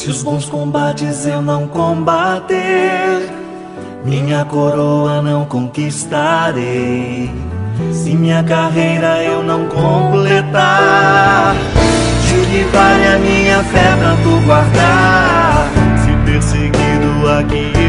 Se os bons combates eu não combater, minha coroa não conquistarei. Se minha carreira eu não completar, de que vale a minha fé tanto guardar? Se perseguido aqui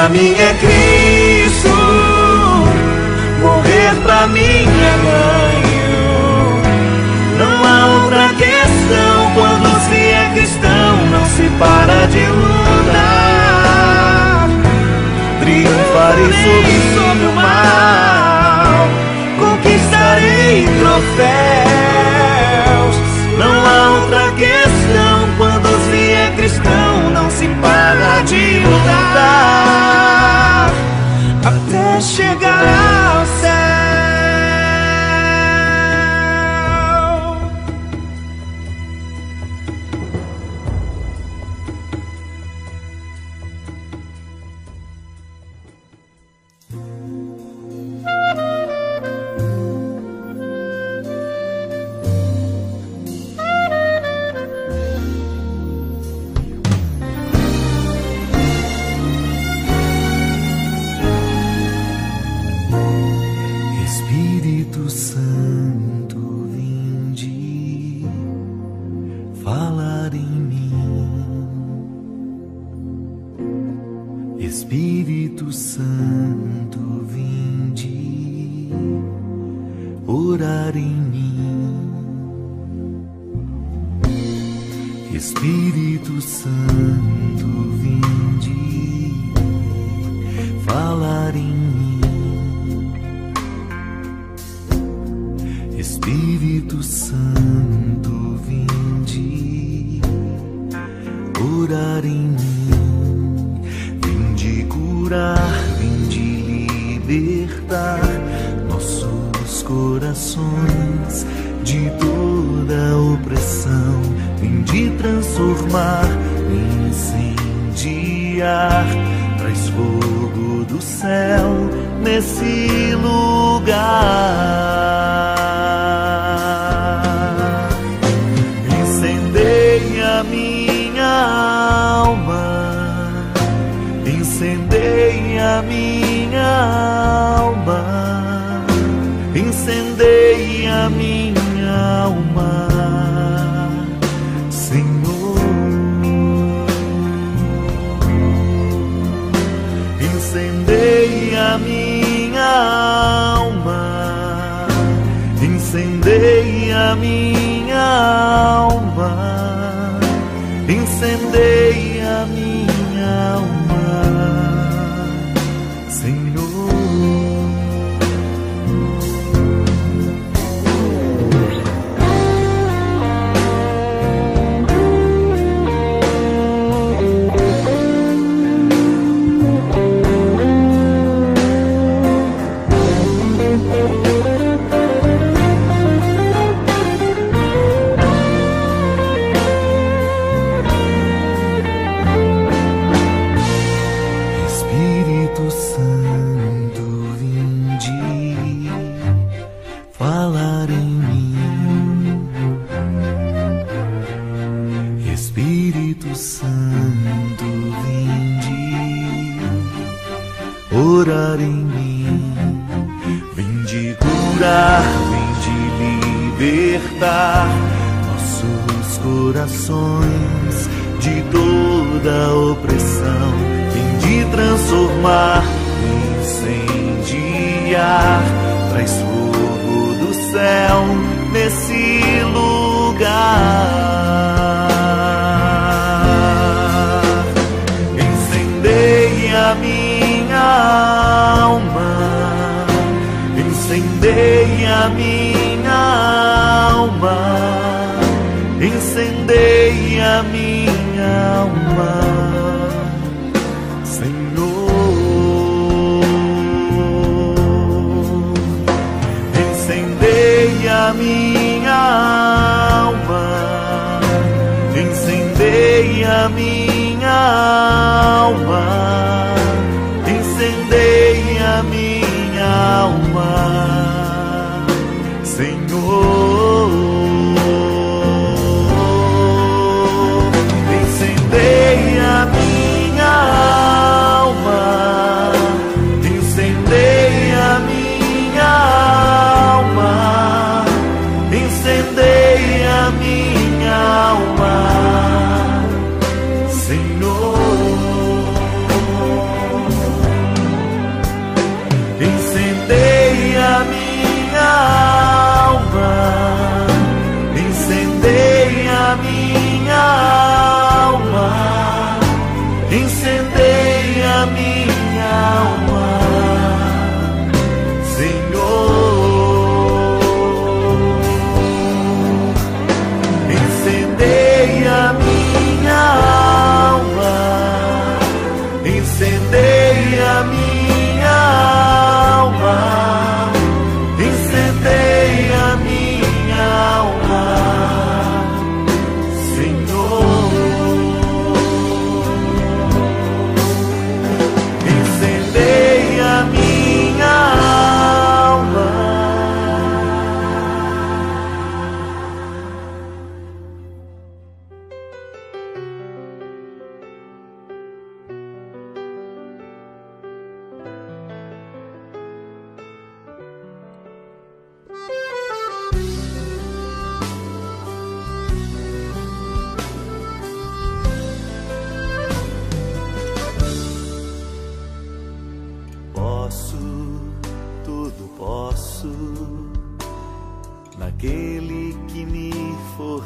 pra mim é Cristo, morrer pra mim é ganho. Não há outra questão quando se é cristão, não se para de lutar. Triunfarei sobre o mal, conquistarei troféus. Não há outra questão quando se é cristão, não se para de lutar 如此。corações de toda opressão, vem de transformar, incendiar, traz fogo do céu nesse lugar. Incendei a minha alma, incendei a minha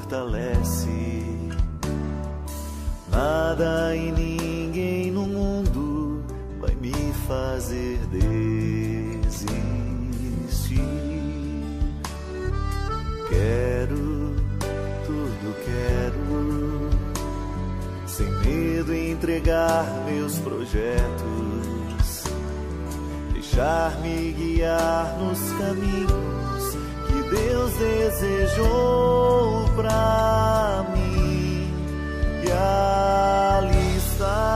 fortalece. Nada e ninguém no mundo vai me fazer desistir. Quero, tudo quero, sem medo entregar meus projetos, deixar-me guiar nos caminhos Deus desejou pra mim. E ali está.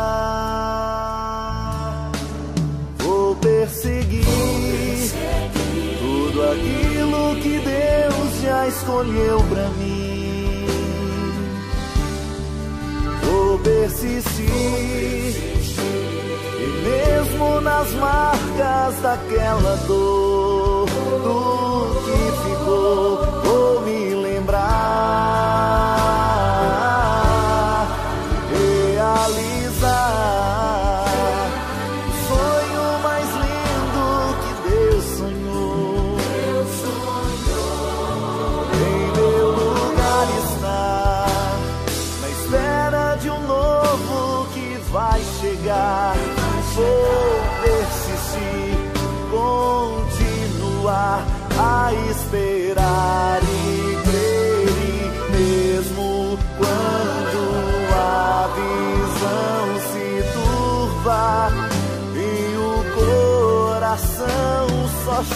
Vou perseguir tudo aquilo que Deus já escolheu pra mim. Vou persistir. E mesmo nas marcas daquela dor, ficou,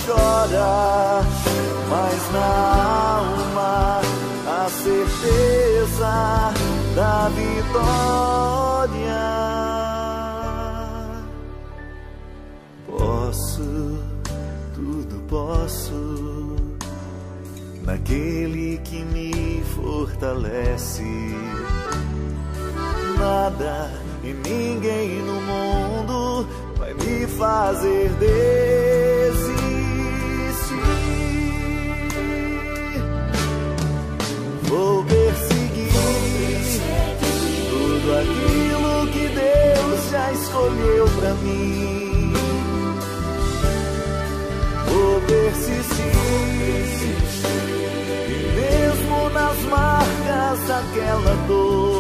chora, mas na alma a certeza da vitória. Posso, tudo posso, naquele que me fortalece. Nada e ninguém no mundo vai me fazer desistir. Escolheu pra mim. Vou persistir, e mesmo nas marcas daquela dor,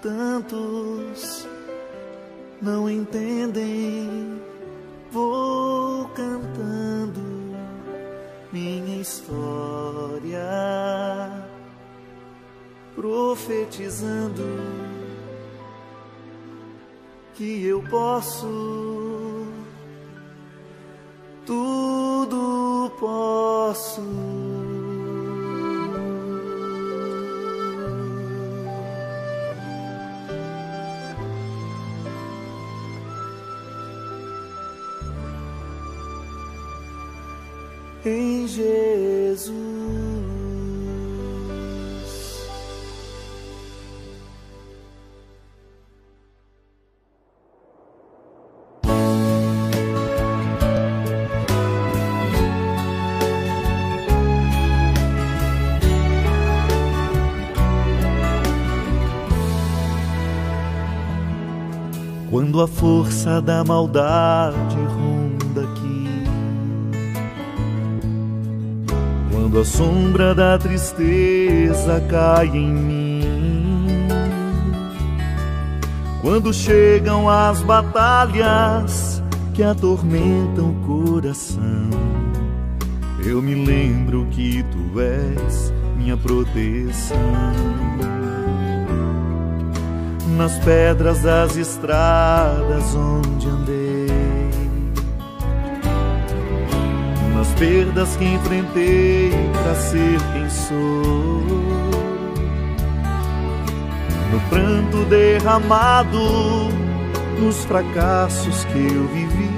tantos não entendem. Vou cantando minha história, profetizando que eu posso, tudo posso. Jesus. Quando a força da maldade rompe quando a sombra da tristeza cai em mim, quando chegam as batalhas que atormentam o coração, eu me lembro que tu és minha proteção. Nas pedras das estradas onde andei, perdas que enfrentei para ser quem sou, no pranto derramado, nos fracassos que eu vivi.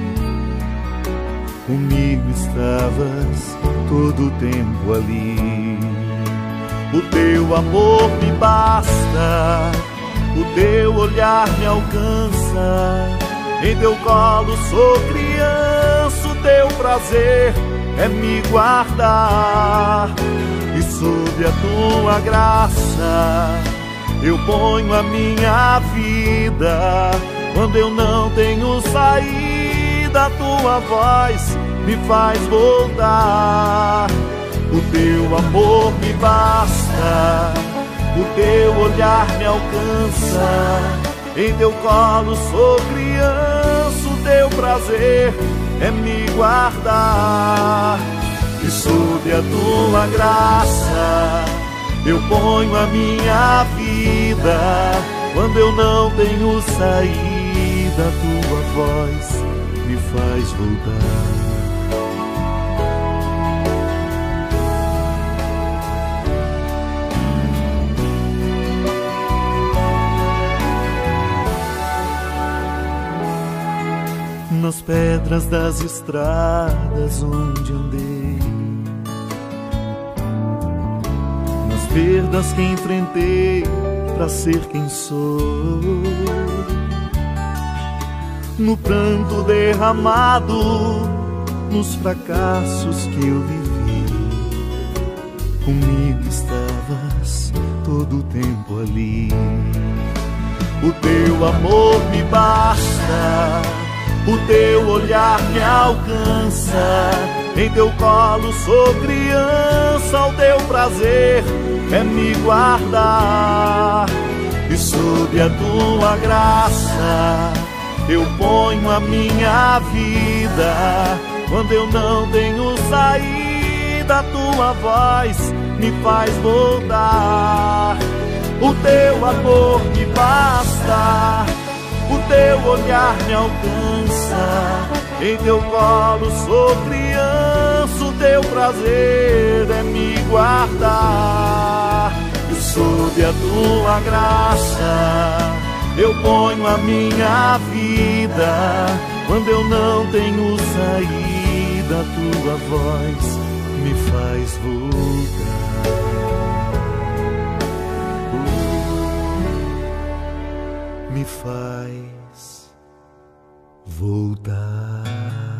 Comigo estavas todo o tempo ali. O teu amor me basta o teu olhar me alcança. Em teu colo sou criança, o teu prazer é me guardar. E sob a tua graça eu ponho a minha vida. Quando eu não tenho saída, a tua voz me faz voltar. O teu amor me basta o teu olhar me alcança. Em teu colo sou criança, o teu prazer é me guardar. E sob a tua graça eu ponho a minha vida. Quando eu não tenho saída, tua voz me faz voltar. Nas pedras das estradas onde andei, nas perdas que enfrentei para ser quem sou, no pranto derramado, nos fracassos que eu vivi. Comigo estavas todo o tempo ali. O teu amor me basta o teu olhar me alcança. Em teu colo sou criança, o teu prazer é me guardar. E sob a tua graça eu ponho a minha vida. Quando eu não tenho saída, tua voz me faz voltar. O teu amor me basta o teu olhar me alcança. Em teu colo sou criança, o teu prazer é me guardar. E sob a tua graça eu ponho a minha vida. Quando eu não tenho saída, tua voz me faz voltar. Me faz voltar.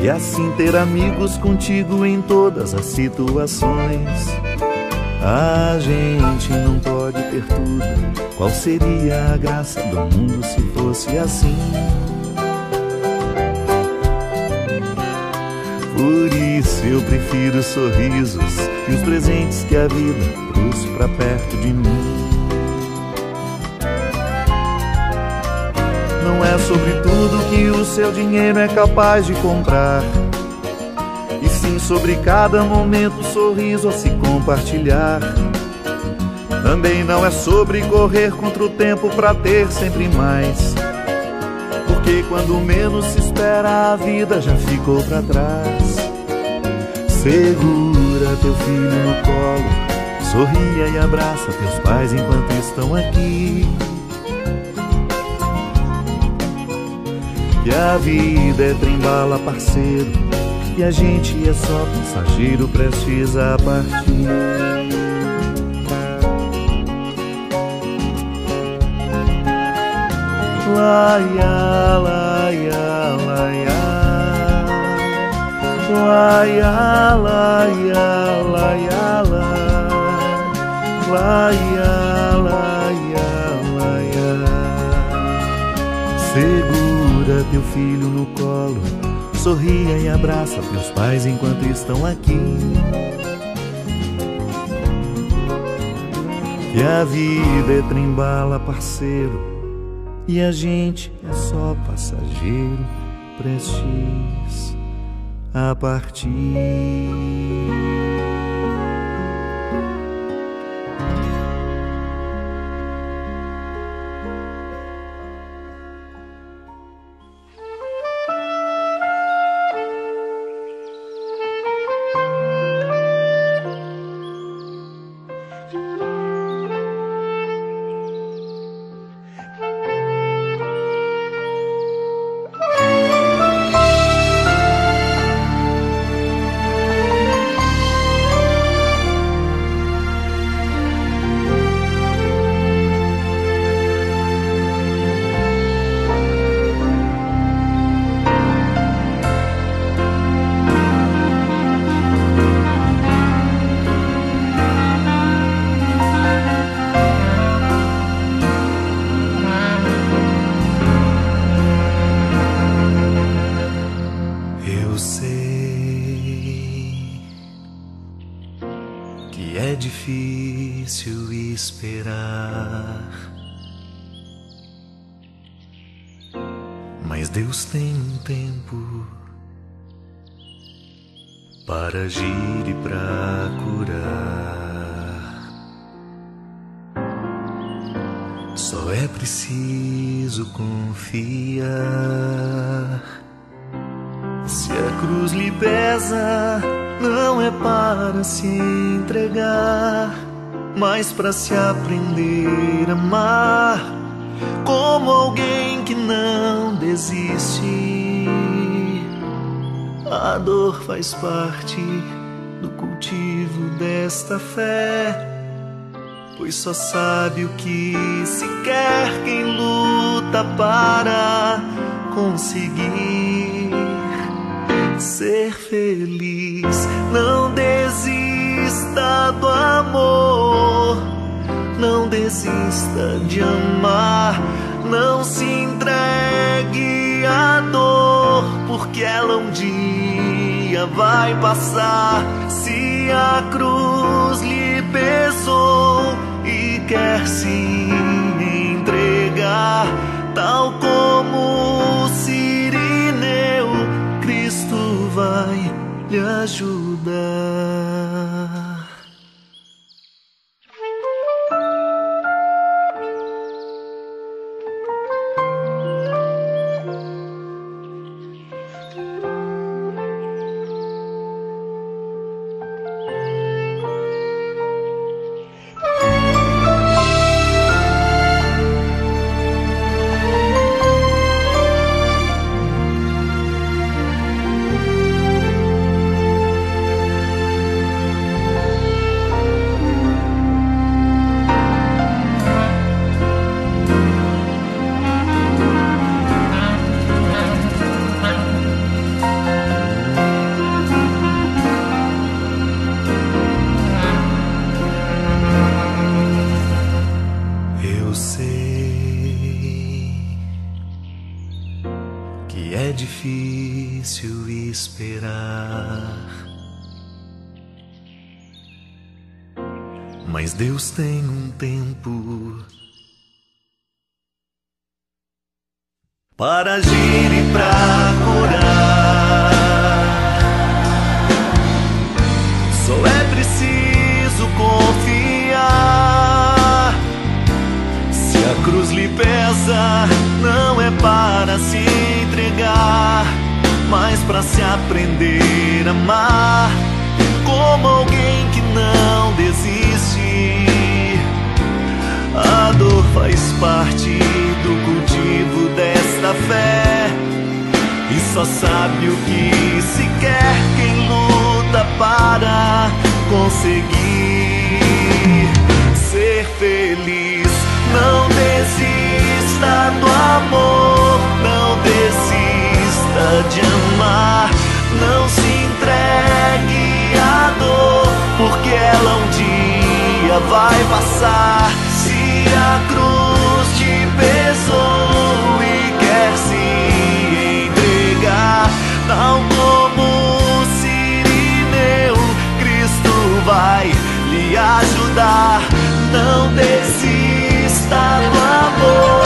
E assim ter amigos contigo em todas as situações. A gente não pode ter tudo. Qual seria a graça do mundo se fosse assim? Por isso eu prefiro sorrisos e os presentes que a vida trouxe pra perto de mim. Sobre tudo que o seu dinheiro é capaz de comprar. E sim sobre cada momento, sorriso a se compartilhar. Também não é sobre correr contra o tempo pra ter sempre mais. Porque quando menos se espera, a vida já ficou pra trás. Segura teu filho no colo, sorria e abraça teus pais enquanto estão aqui. Que a vida é trembala, parceiro, e a gente é só passageiro prestes a partir. Laia, laia, laia. Laia, laia, laia, laia. Laia, laia, teu filho no colo. Sorria e abraça teus pais enquanto estão aqui. Que a vida é trembala, parceiro e a gente é só passageiro prestes a partir. Deus tem um tempo para agir e para curar. Só é preciso confiar. Se a cruz lhe pesa, não é para se entregar, mas para se aprender a amar como alguém que não desiste. A dor faz parte do cultivo desta fé, pois só sabe o que se quer quem luta para conseguir ser feliz. Não desista do amor, não desista de amar, não se entregue à dor, porque ela um dia vai passar. Se a cruz lhe pesou e quer se entregar, tal como Sirineu, Cristo vai lhe ajudar. É difícil esperar. Mas Deus tem um tempo para agir e pra curar. Só é preciso cruz lhe pesa, não é para se entregar, mas para se aprender a amar como alguém que não desiste. A dor faz parte do cultivo desta fé. E só sabe o que se quer quem luta para conseguir ser feliz. Não desista do amor, não desista de amar. Não se entregue à dor, porque ela um dia vai passar a cruz te pesou e quer se entregar, tal como Sirineu, Cristo vai lhe ajudar. Não desista do amor,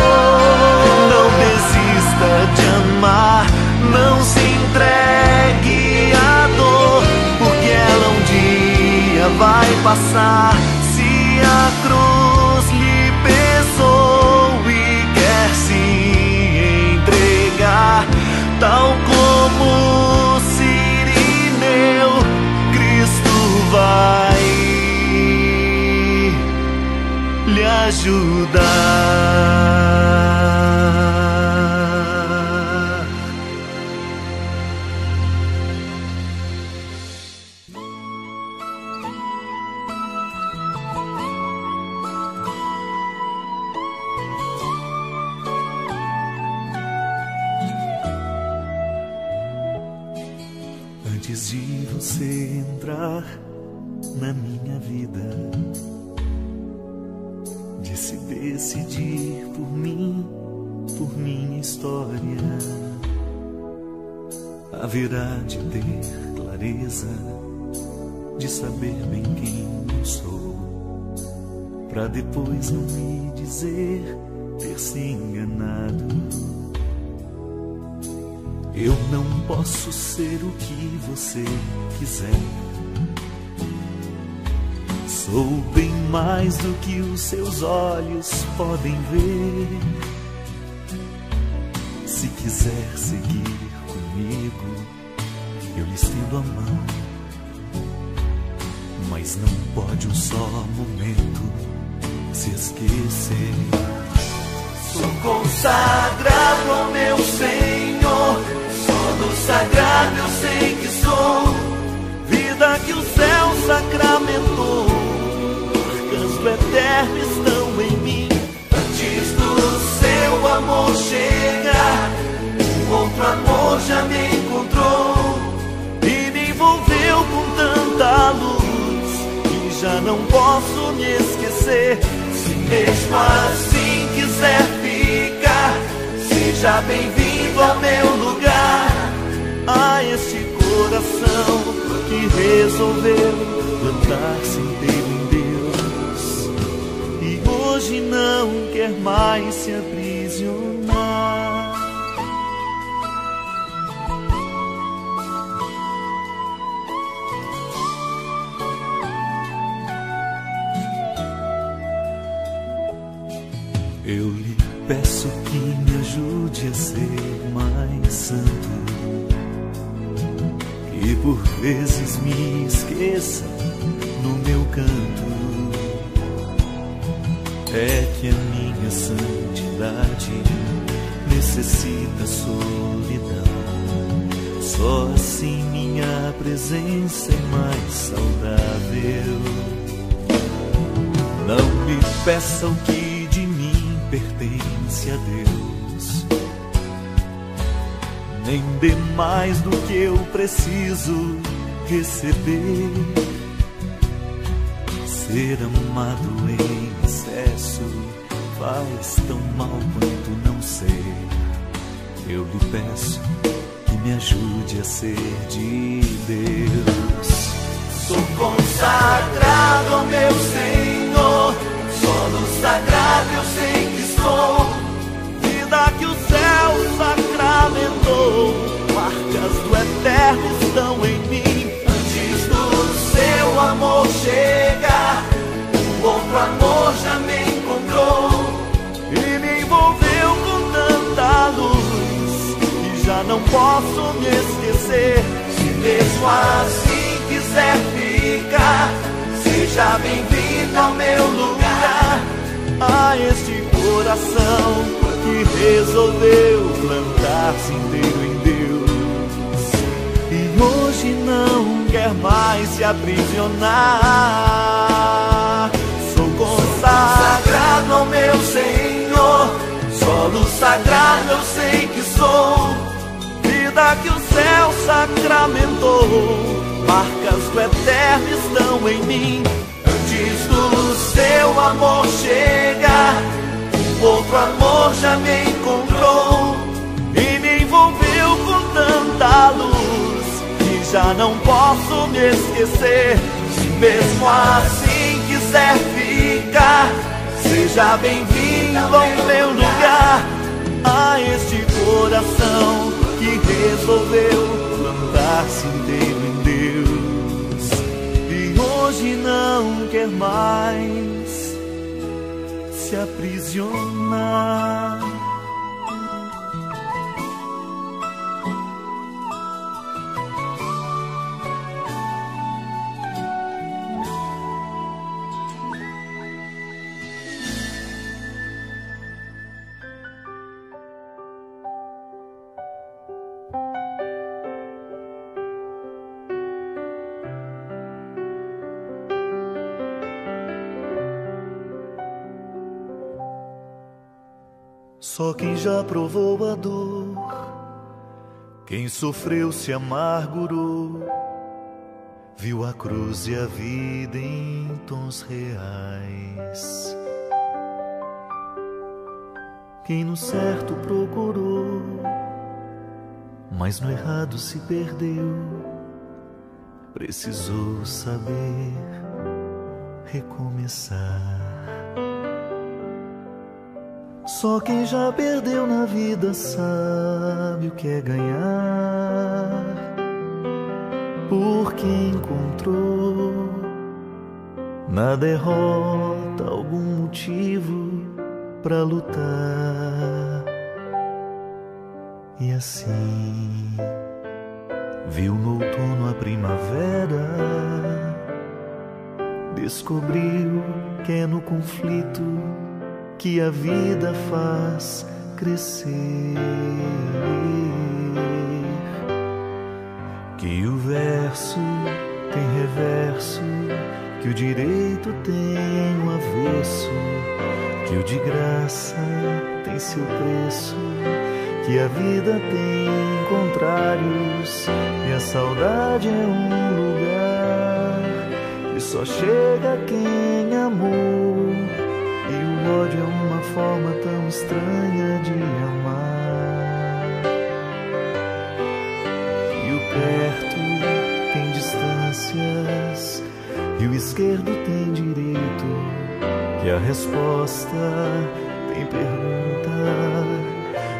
não desista de amar, não se entregue à dor, porque ela um dia vai passar. Ajudar. Haverá de ter clareza de saber bem quem eu sou, para depois não me dizer ter se enganado. Eu não posso ser o que você quiser Sou bem mais do que os seus olhos podem ver. Se quiser seguir eu lhe estendo a mão. Mas não pode um só momento se esquecer. Sou consagrado ao meu Senhor, só do sagrado eu sei que sou. Vida que o céu sacramentou do eterno estão em mim. Antes do seu amor chegar, outro amor já me encontrou não posso me esquecer. Se mesmo assim quiser ficar, seja bem-vindo ao meu lugar. A este coração que resolveu plantar-se inteiro hoje não quer mais se aprisionar. Vezes me esqueça no meu canto é que a minha santidade necessita solidão. Só assim minha presença é mais saudável. Não me peça o que de mim pertence a Deus, dê mais do que eu preciso receber. Ser amado em excesso faz tão mal quanto não ser. eu lhe peço que me ajude a ser de Deus. Sou consagrado ao meu Senhor, Se mesmo assim quiser ficar, seja bem-vindo ao meu lugar. A este coração que resolveu plantar-se inteiro em Deus e hoje não quer mais se aprisionar. Sou Consagrado ao meu Senhor, solo sagrado eu sei que sou. Vida que o céu sacramentou, marcas do eterno estão em mim. Antes do seu amor chegar, um outro amor já me encontrou. e me envolveu com tanta luz que já não posso me esquecer. Se mesmo assim quiser ficar, Seja bem-vindo ao meu lugar, a este coração que resolveu plantar-se inteiro em Deus e hoje não quer mais se aprisionar. Só quem já provou a dor, quem sofreu se amargurou, viu a cruz e a vida em tons reais. Quem no certo procurou, mas no errado se perdeu, precisou saber recomeçar. Só quem já perdeu na vida sabe o que é ganhar. Porque encontrou na derrota algum motivo para lutar. E assim viu no outono a primavera, descobriu que é no conflito que a vida faz crescer. Que o verso tem reverso, que o direito tem o avesso, que o de graça tem seu preço, que a vida tem contrários e a saudade é um lugar e só chega quem amou. E ódio é uma forma tão estranha de amar. E o perto tem distâncias, e o esquerdo tem direito. Que a resposta tem pergunta,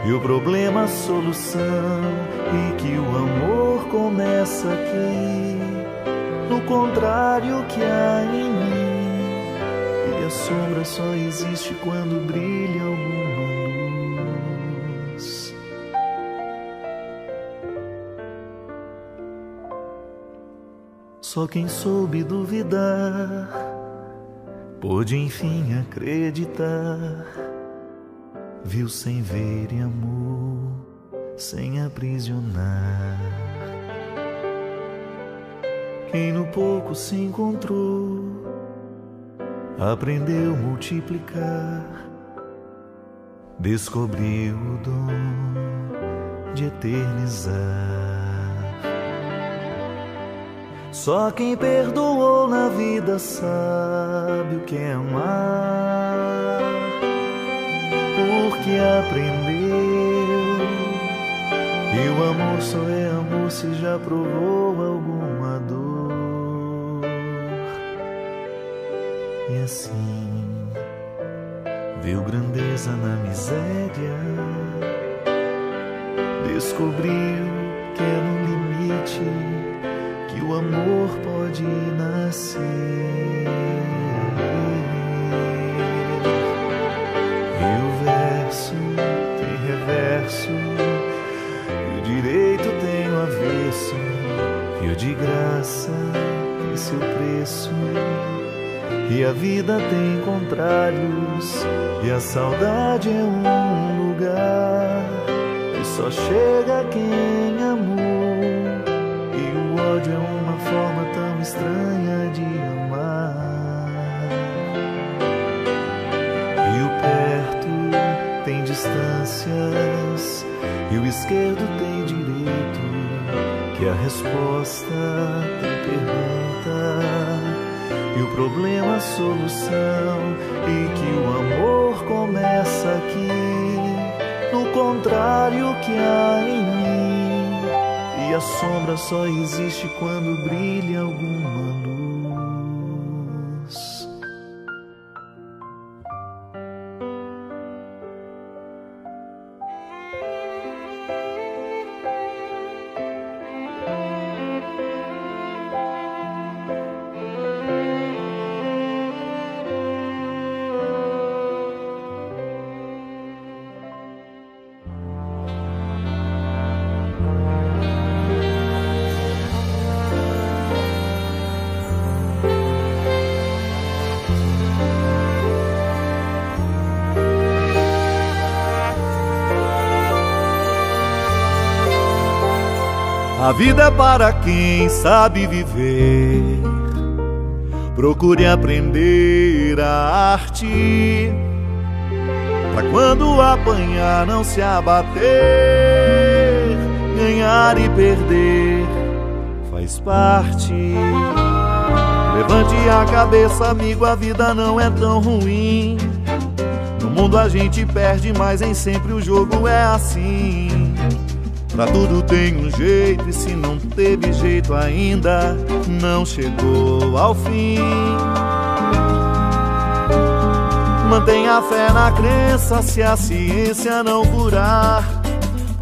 e o problema a solução. E que o amor começa aqui, no contrário que há em. E sombra só existe quando brilha alguma luz. Só quem soube duvidar pôde enfim acreditar. Viu sem ver e amor, sem aprisionar. Quem no pouco se encontrou aprendeu multiplicar, descobriu o dom de eternizar. Só quem perdoou na vida sabe o que é amar, porque aprendeu E o amor só é amor se já provou alguma E assim viu grandeza na miséria, descobriu que é no limite que o amor pode nascer. E o verso tem reverso, e o direito tem o avesso, e o de graça tem seu preço. E a vida tem contrários, e a saudade é um lugar que só chega quem amou. E o ódio é uma forma tão estranha de amar. E o perto tem distâncias, e o esquerdo tem direito. Que a resposta tem pergunta e o problema a solução e que o amor começa aqui no contrário que há em mim. E a sombra só existe quando brilha alguma A vida é para quem sabe viver. Procure aprender a arte. Pra quando apanhar, não se abater. Ganhar e perder faz parte. Levante a cabeça, amigo, a vida não é tão ruim. No mundo a gente perde, mas nem sempre o jogo é assim. Pra tudo tem um jeito e se não teve jeito ainda, não chegou ao fim. Mantenha fé na crença se a ciência não curar.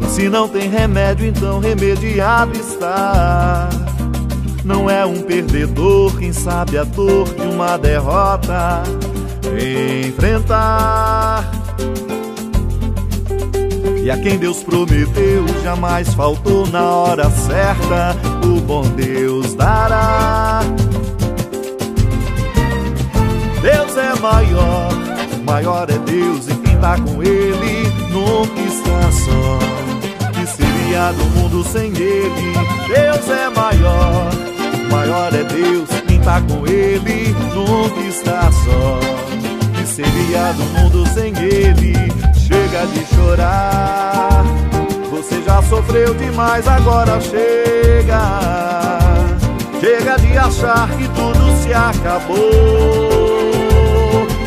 Se não tem remédio, então remediado está. Não é um perdedor quem sabe a dor de uma derrota enfrentar. E a quem Deus prometeu jamais faltou na hora certa, o bom Deus dará. Deus é maior, maior é Deus e quem tá com Ele nunca está só. Que seria do mundo sem Ele? Deus é maior, maior é Deus, quem tá com Ele nunca está só. Que seria do mundo sem Ele? Chega de chorar. Você já sofreu demais, agora chega. Chega de achar que tudo se acabou.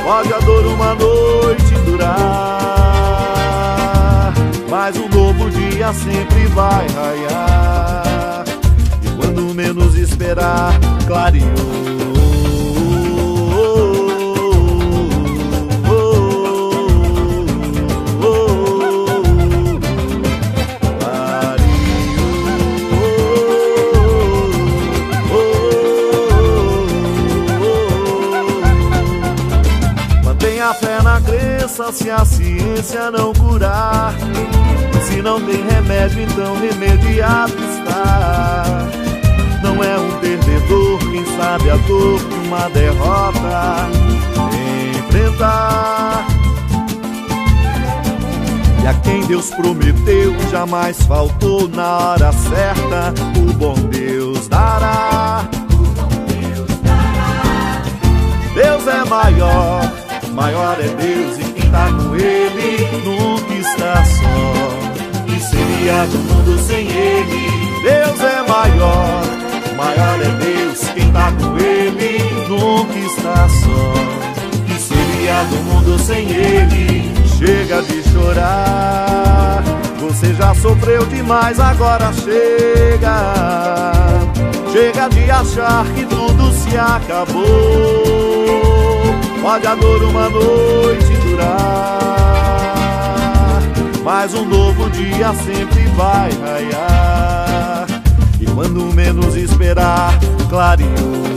Pode a dor uma noite durar, mas um novo dia sempre vai raiar. E quando menos esperar, clareou. Se a ciência não curar. Se não tem remédio, então remediado está. Não é um perdedor quem sabe a dor de uma derrota enfrentar. E a quem Deus prometeu jamais faltou na hora certa, o bom Deus dará. Deus é maior, maior é Deus está com ele, nunca está só. Que seria do mundo sem ele? Deus é maior, maior é Deus, quem está com ele, nunca está só. Que seria do mundo sem ele? Chega de chorar, Você já sofreu demais, agora chega. Chega de achar que tudo se acabou. Pode a dor uma noite durar, mas um novo dia sempre vai raiar. E quando menos esperar, clareou.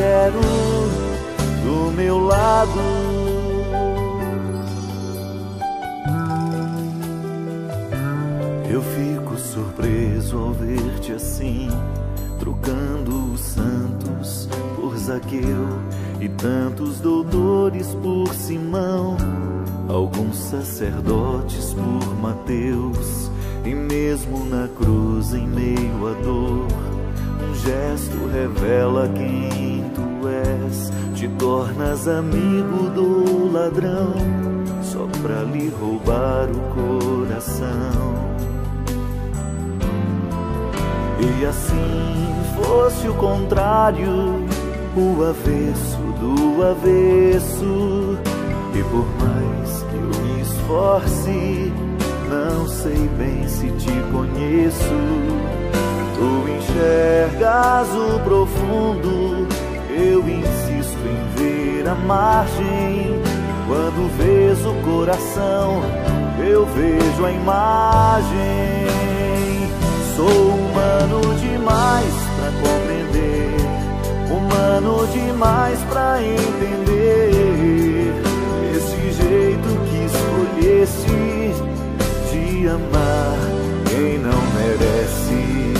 Quero do meu lado. Eu fico surpreso ao ver-te assim, trocando os santos por Zaqueu e tantos doutores por Simão, alguns sacerdotes por Mateus, e mesmo na cruz em meio à dor, um gesto revela quem és, te tornas amigo do ladrão, só pra lhe roubar o coração. E assim fosse o contrário, o avesso do avesso. E por mais que eu me esforce, não sei bem se te conheço. Tu enxergas o profundo, eu insisto em ver a margem. Quando vês o coração, eu vejo a imagem. Sou humano demais pra compreender humano demais pra entender esse jeito que escolhesse de amar quem não merece.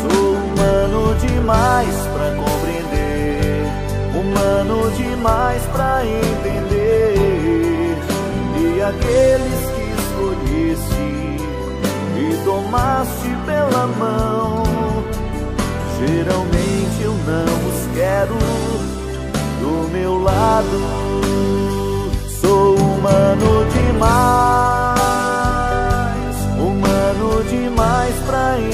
Sou humano demais pra compreender, humano demais pra entender. E aqueles que escolheste e tomaste pela mão, geralmente eu não os quero do meu lado. Sou humano demais, humano demais pra entender.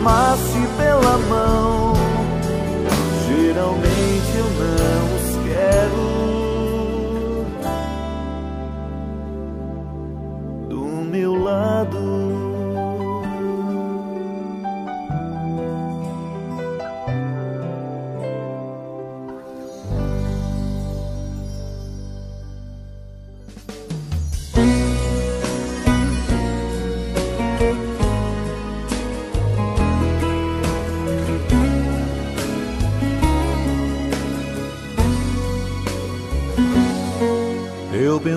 Tomasse pela mão. Geralmente eu não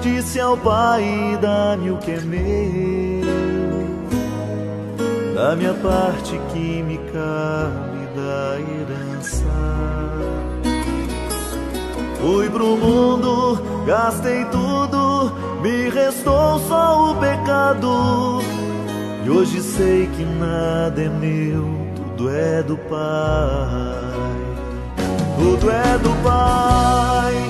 disse ao pai: dá-me o que é meu, da minha parte que me da herança. Fui pro mundo, gastei tudo, me restou só o pecado. E hoje sei que nada é meu, tudo é do Pai. Tudo é do Pai,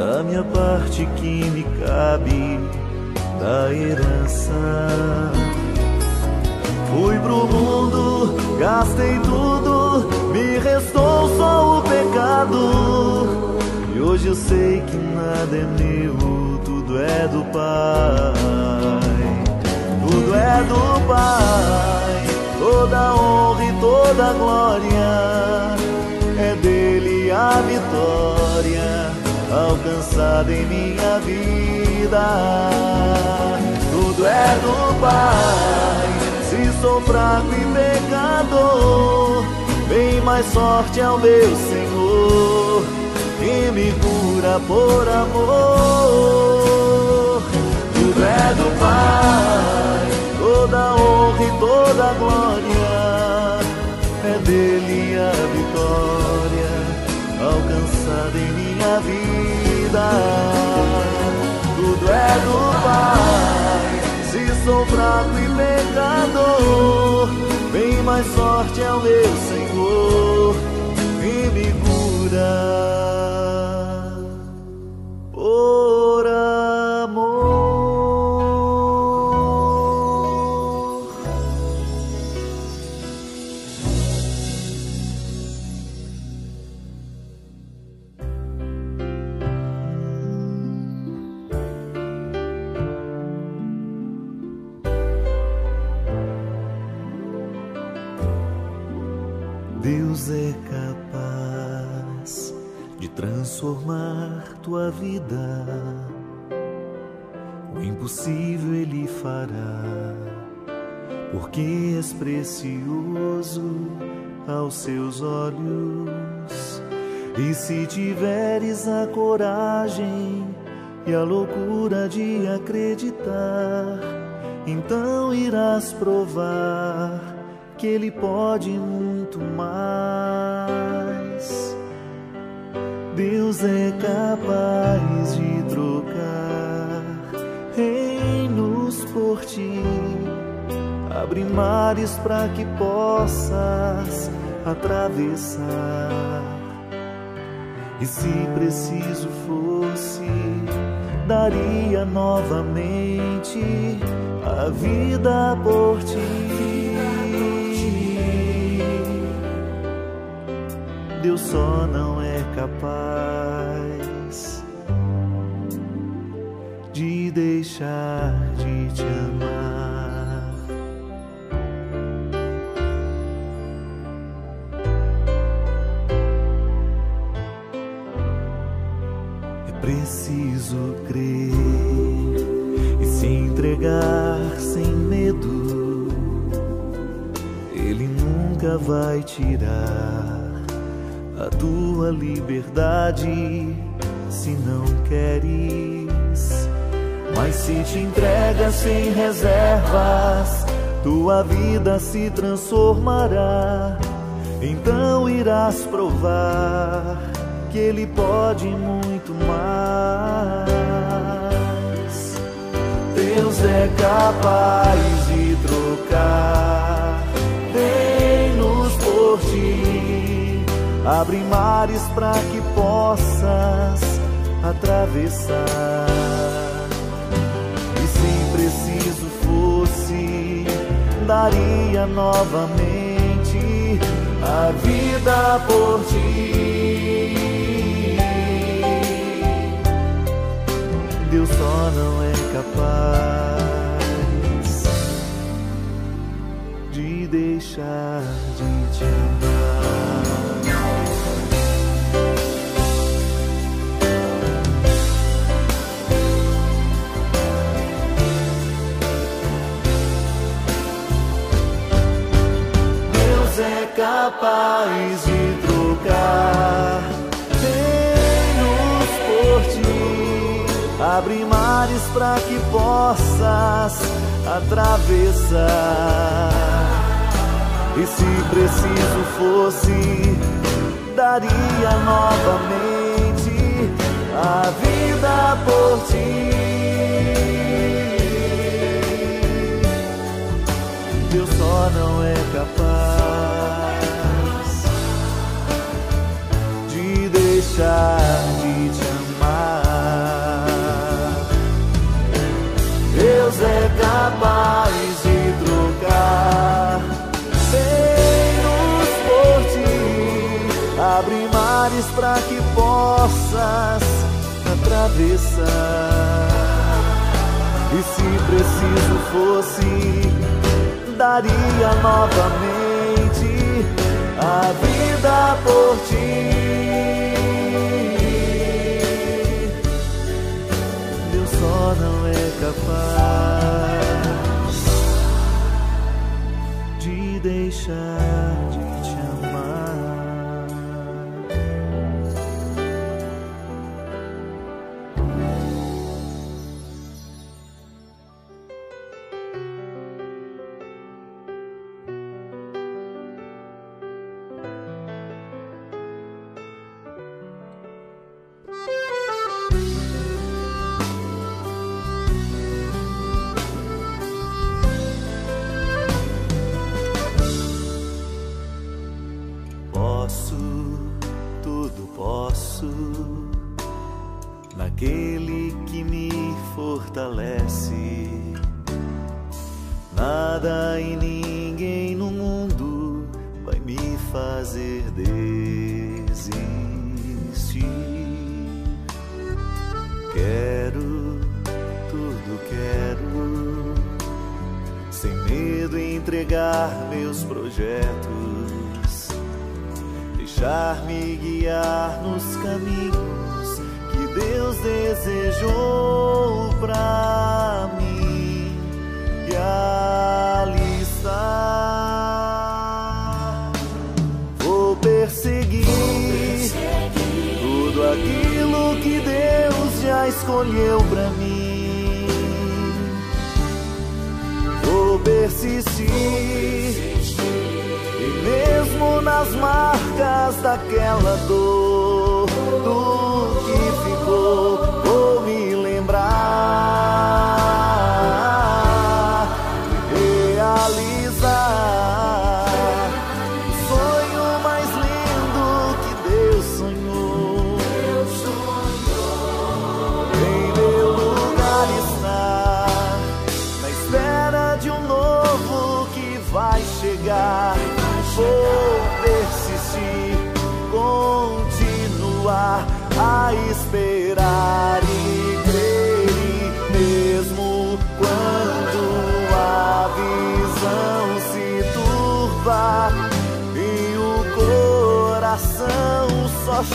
da minha parte que me cabe da herança. Fui pro mundo, gastei tudo, me restou só o pecado. E hoje eu sei que nada é meu, tudo é do Pai. Tudo é do Pai, toda honra e toda glória. É dele a vitória alcançada em minha vida. Tudo é do Pai, se sou fraco e pecador, bem mais forte é o meu Senhor que me cura por amor. Tudo é do Pai, toda honra e toda glória, é dele a vitória alcançada em minha vida. Tudo é do Pai, se sou fraco e pecador, bem mais forte é o meu Senhor que me cura vida. O impossível Ele fará, porque és precioso aos seus olhos. E se tiveres a coragem e a loucura de acreditar, então irás provar que Ele pode muito mais. Deus é capaz de trocar reinos por ti, abre mares para que possas atravessar. E se preciso fosse, daria novamente a vida por ti. Deus só não é capaz de deixar de te amar. É preciso crer e se entregar sem medo. Ele nunca vai tirar tua liberdade se não queres. Mas se te entregas sem reservas, tua vida se transformará. Então irás provar que Ele pode muito mais. Deus é capaz abre mares para que possas atravessar. E se preciso fosse, daria novamente a vida por ti. Deus só não é capaz de deixar de te amar. É capaz de trocar reinos por ti, abre mares para que possas atravessar. E se preciso fosse, daria novamente a vida por ti. Deus só não é capaz de te amar. Deus é capaz de trocar reinos por ti, abre mares para que possas atravessar. E se preciso fosse, daria novamente a vida por ti. Deus só não é capaz de deixar de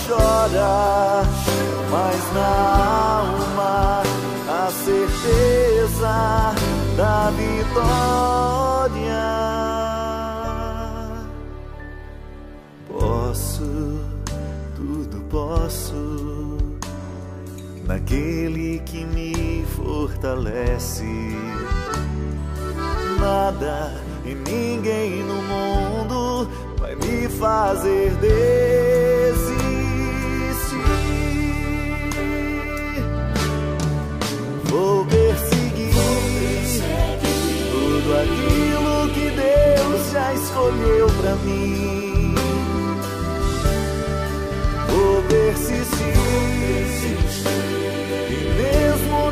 chora, mas na alma a certeza da vitória. Posso, tudo posso naquele que me fortalece. Nada e ninguém no mundo vai me fazer desistir. Escolheu para mim. Vou persistir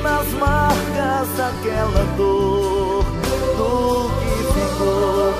nas marcas daquela dor, do que ficou,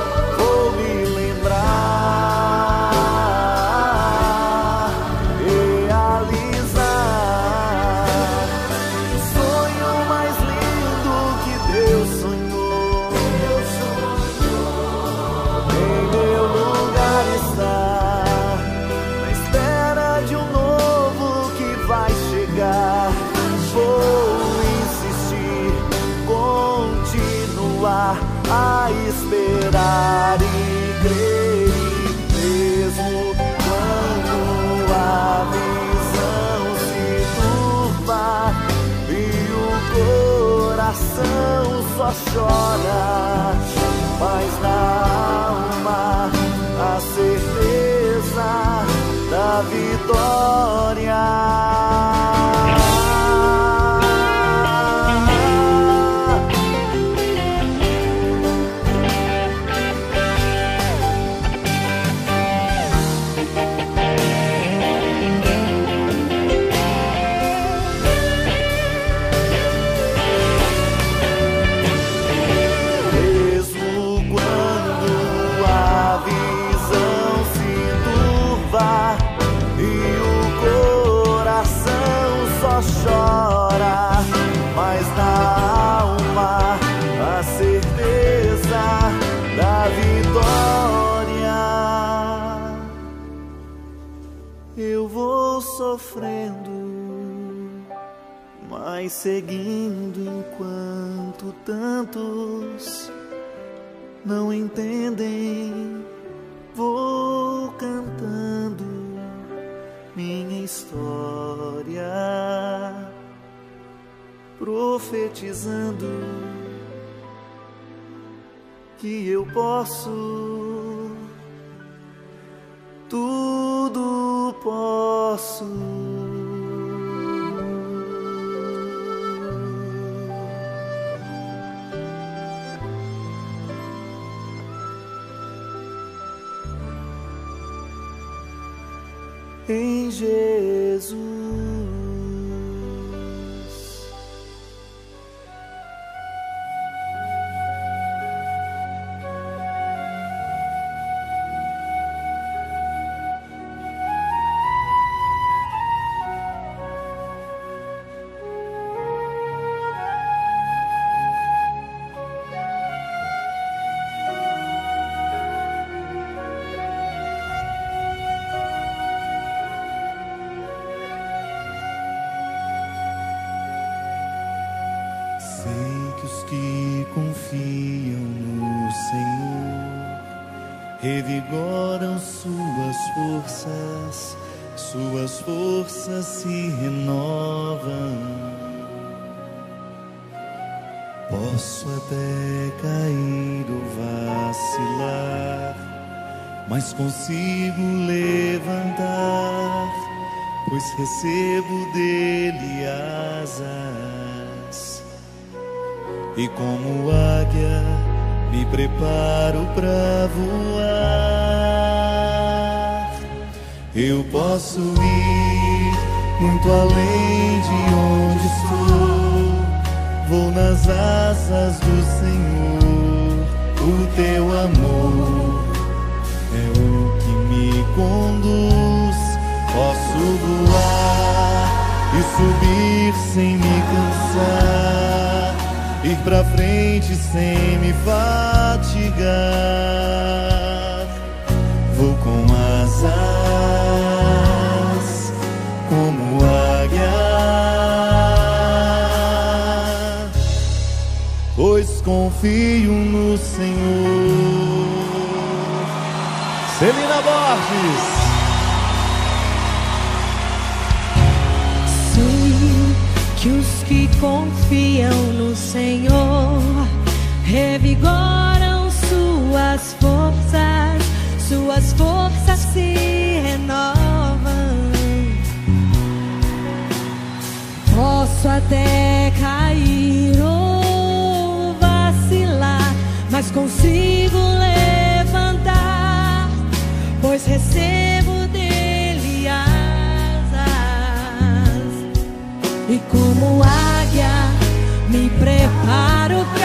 só chora, mas na alma a certeza da vitória. Vai seguindo enquanto tantos não entendem. Vou cantando minha história, profetizando que eu posso, tudo posso. Em Jesus. Recebo dele asas. E como águia, me preparo para voar. Eu posso ir muito além de onde estou vou nas asas do Senhor. O teu amor é o que me conduz. Posso e subir sem me cansar, ir pra frente sem me fatigar. Vou com asas como confio no Senhor. Celina Borges. Confiam no Senhor revigoram suas forças, suas forças se renovam. Posso até cair mas consigo levantar, pois recebo dele asas e como me preparo para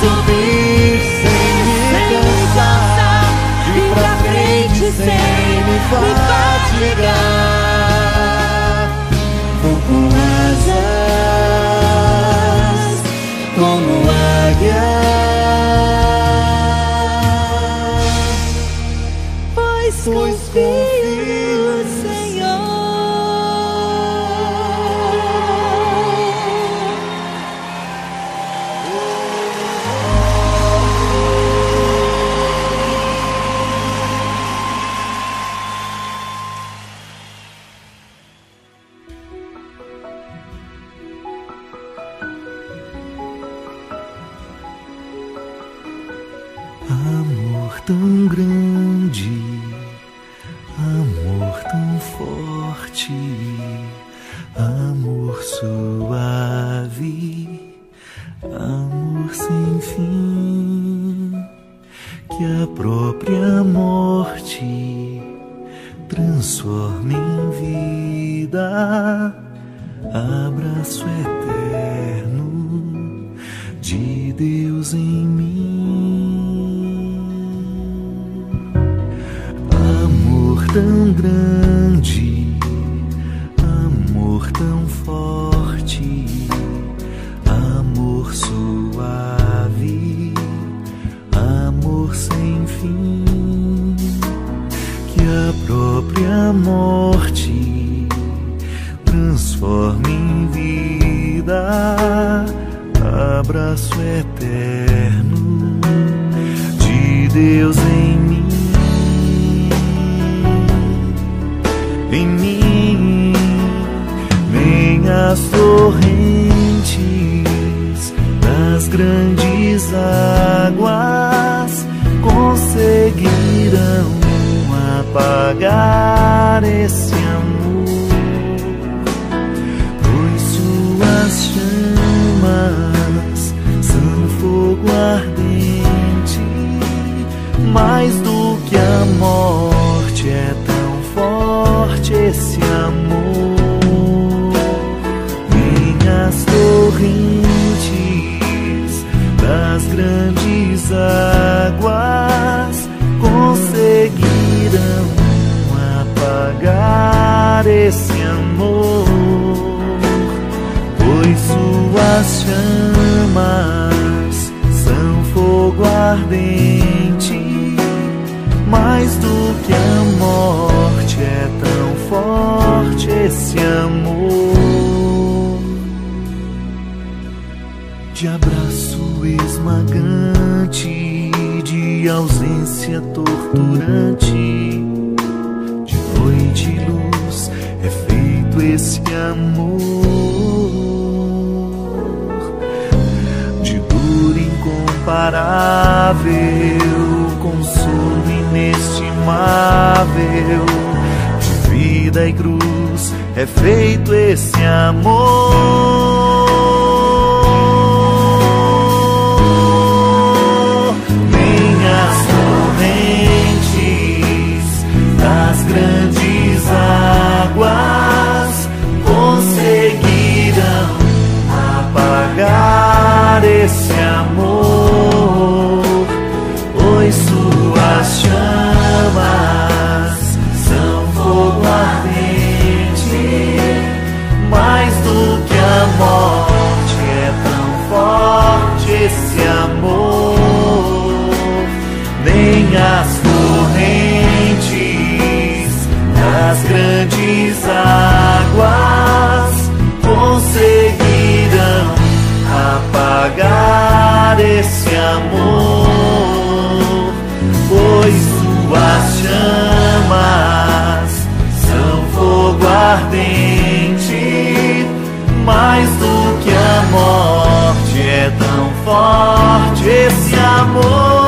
subir sem me cansar, ir pra frente sem me fatigar. mais do que a morte é esse amor. De abraço esmagante, de ausência torturante, de noite e luz é feito esse amor. De dor incomparável, consolo inestimável. De vida e cruz é feito esse amor. Nem as correntes das grandes águas conseguirão apagar esse amor. forte esse amor.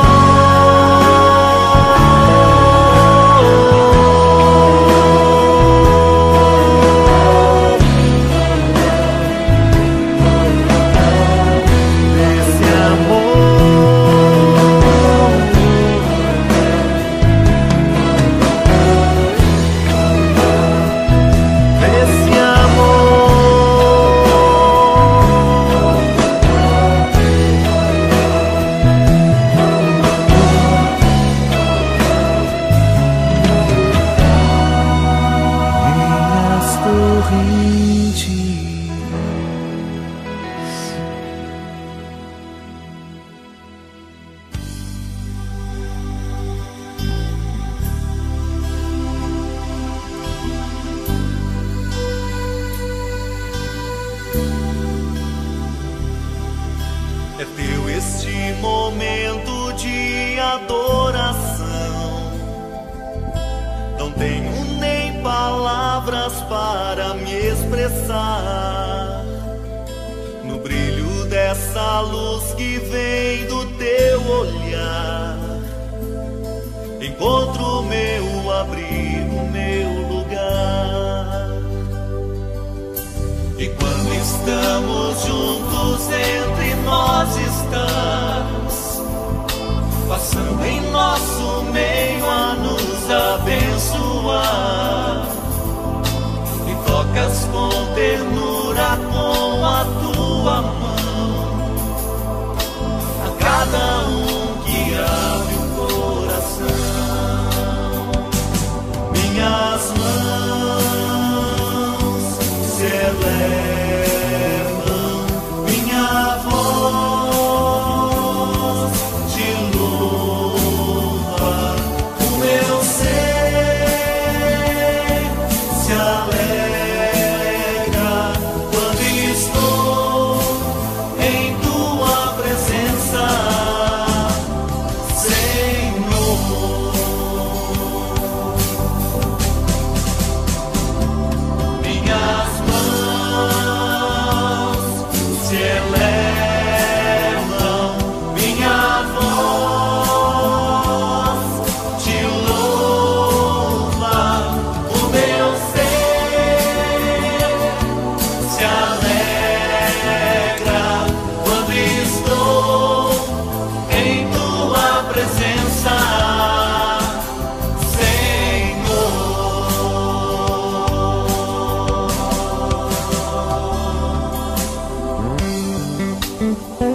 Mm-hmm.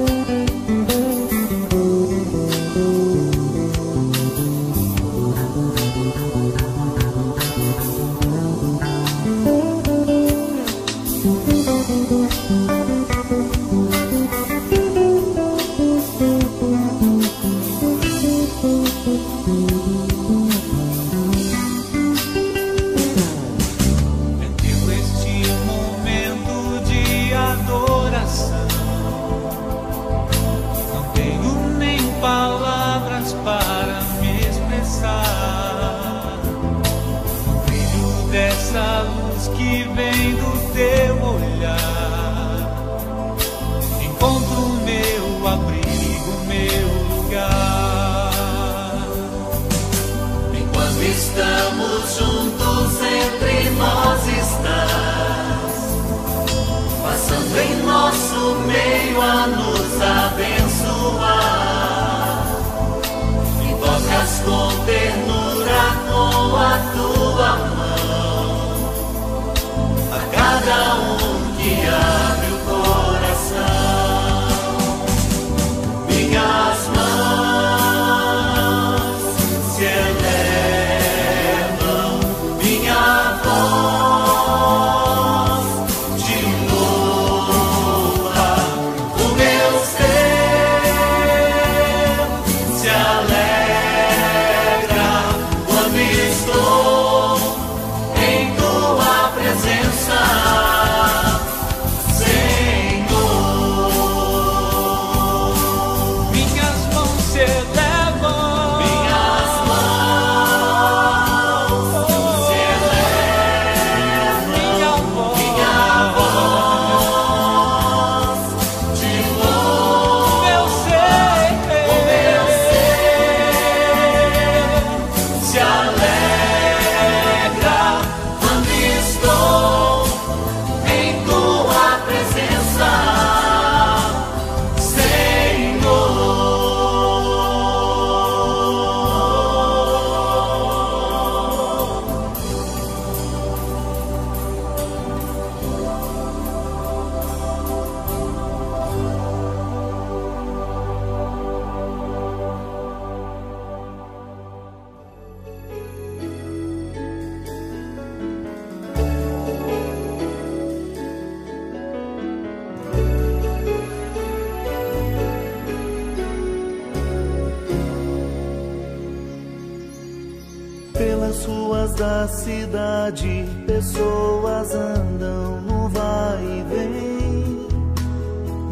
ruas da cidade, pessoas andam no vai e vem.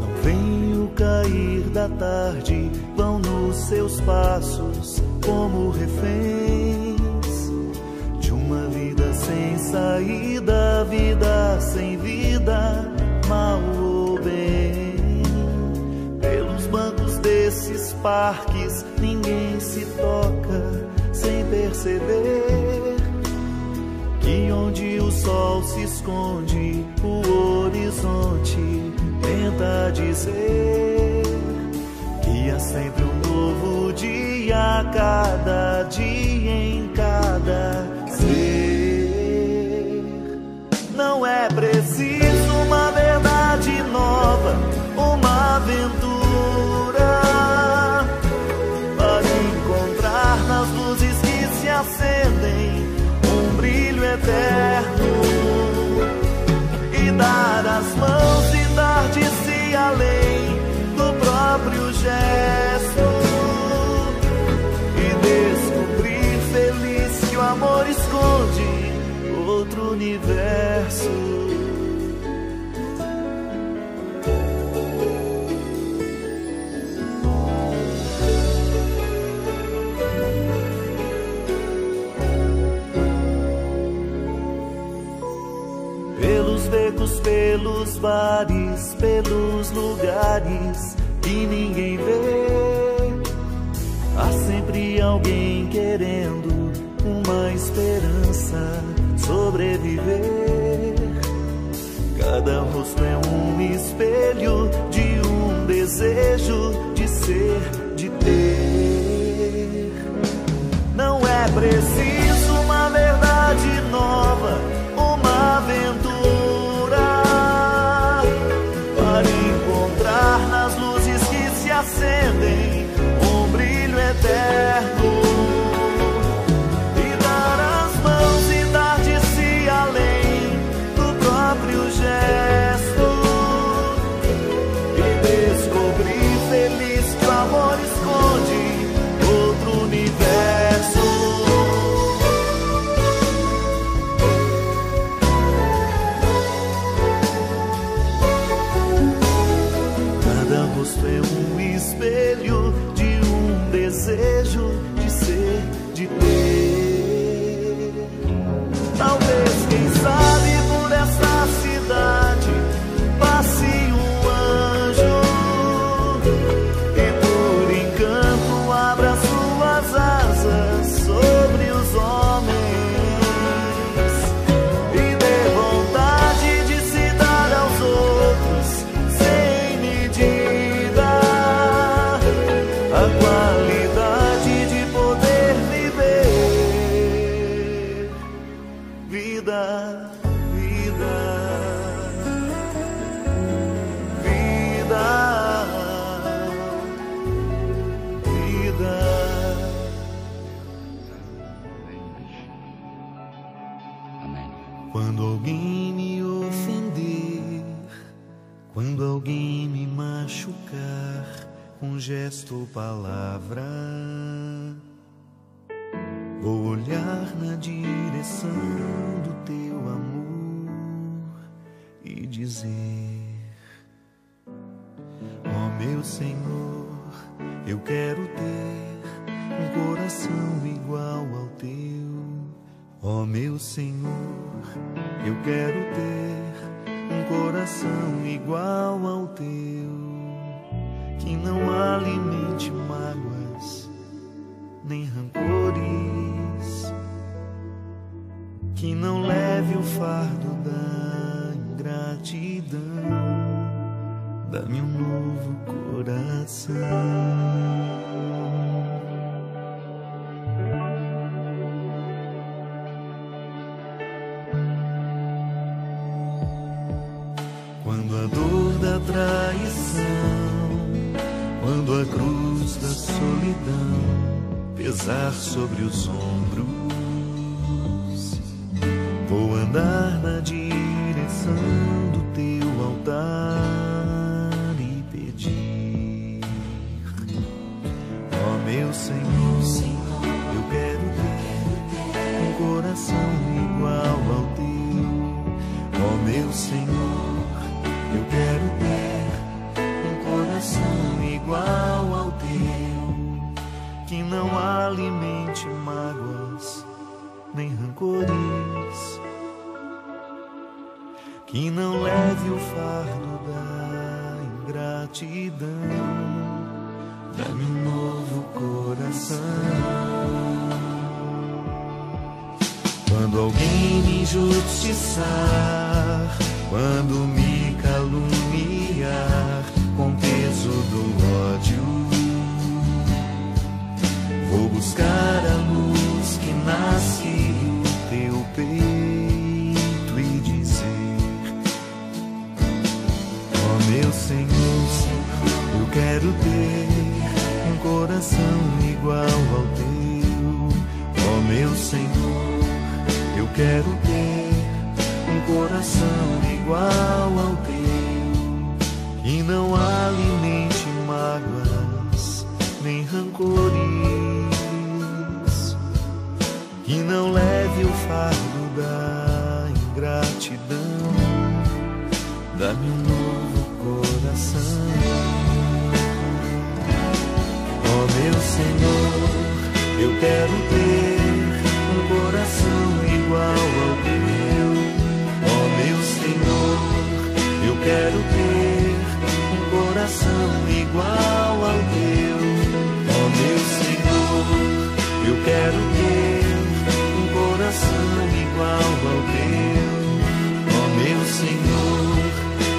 Não vem o cair da tarde, vão nos seus passos como reféns de uma vida sem saída, vida sem vida, mal ou bem. Pelos bancos desses parques, ninguém se toca sem perceber. E onde o sol se esconde, o horizonte tenta dizer que há sempre um novo dia, cada dia em cada ser. pelos bares, pelos lugares que ninguém vê. Há sempre alguém querendo uma esperança sobreviver. Cada rosto é um espelho de um desejo de ser, de ter. Não é preciso. De ser, de ter. Talvez, quem sabe, ou palavra, vou olhar na direção do teu amor e dizer: Ó meu Senhor, eu quero ter um coração igual ao teu. Ó meu Senhor, eu quero ter um coração igual ao teu, que não alimente mágoas nem rancores, que não leve o fardo da ingratidão. Dá-me um novo coração. Pesar sobre os ombros, vou andar na direção do teu altar e pedir, ó meu Senhor, eu quero ter um coração igual ao teu, ó meu Senhor. Alimente mágoas nem rancores, que não leve o fardo da ingratidão. Dá-me um novo coração. Quando alguém me injustiçar, quando me caluniar com peso do ódio, buscar a luz que nasce do teu peito e dizer: Ó meu Senhor, eu quero ter um coração igual ao teu. Ó meu Senhor, eu quero ter um coração igual ao teu, que não alimente mágoas nem rancores, que não leve o fardo da ingratidão. Dá-me um novo coração, ó meu Senhor, eu quero ter um coração igual ao teu, ó meu Senhor, eu quero ter um coração igual ao teu, ó meu Senhor, eu quero ao teu, ó meu Senhor,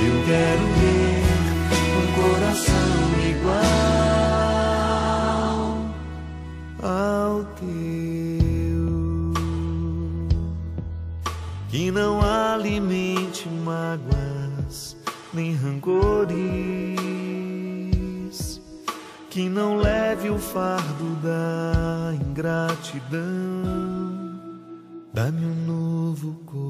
eu quero ver um coração igual ao teu, que não alimente mágoas nem rancores. Que não leve o fardo da ingratidão Dá-me um novo coração.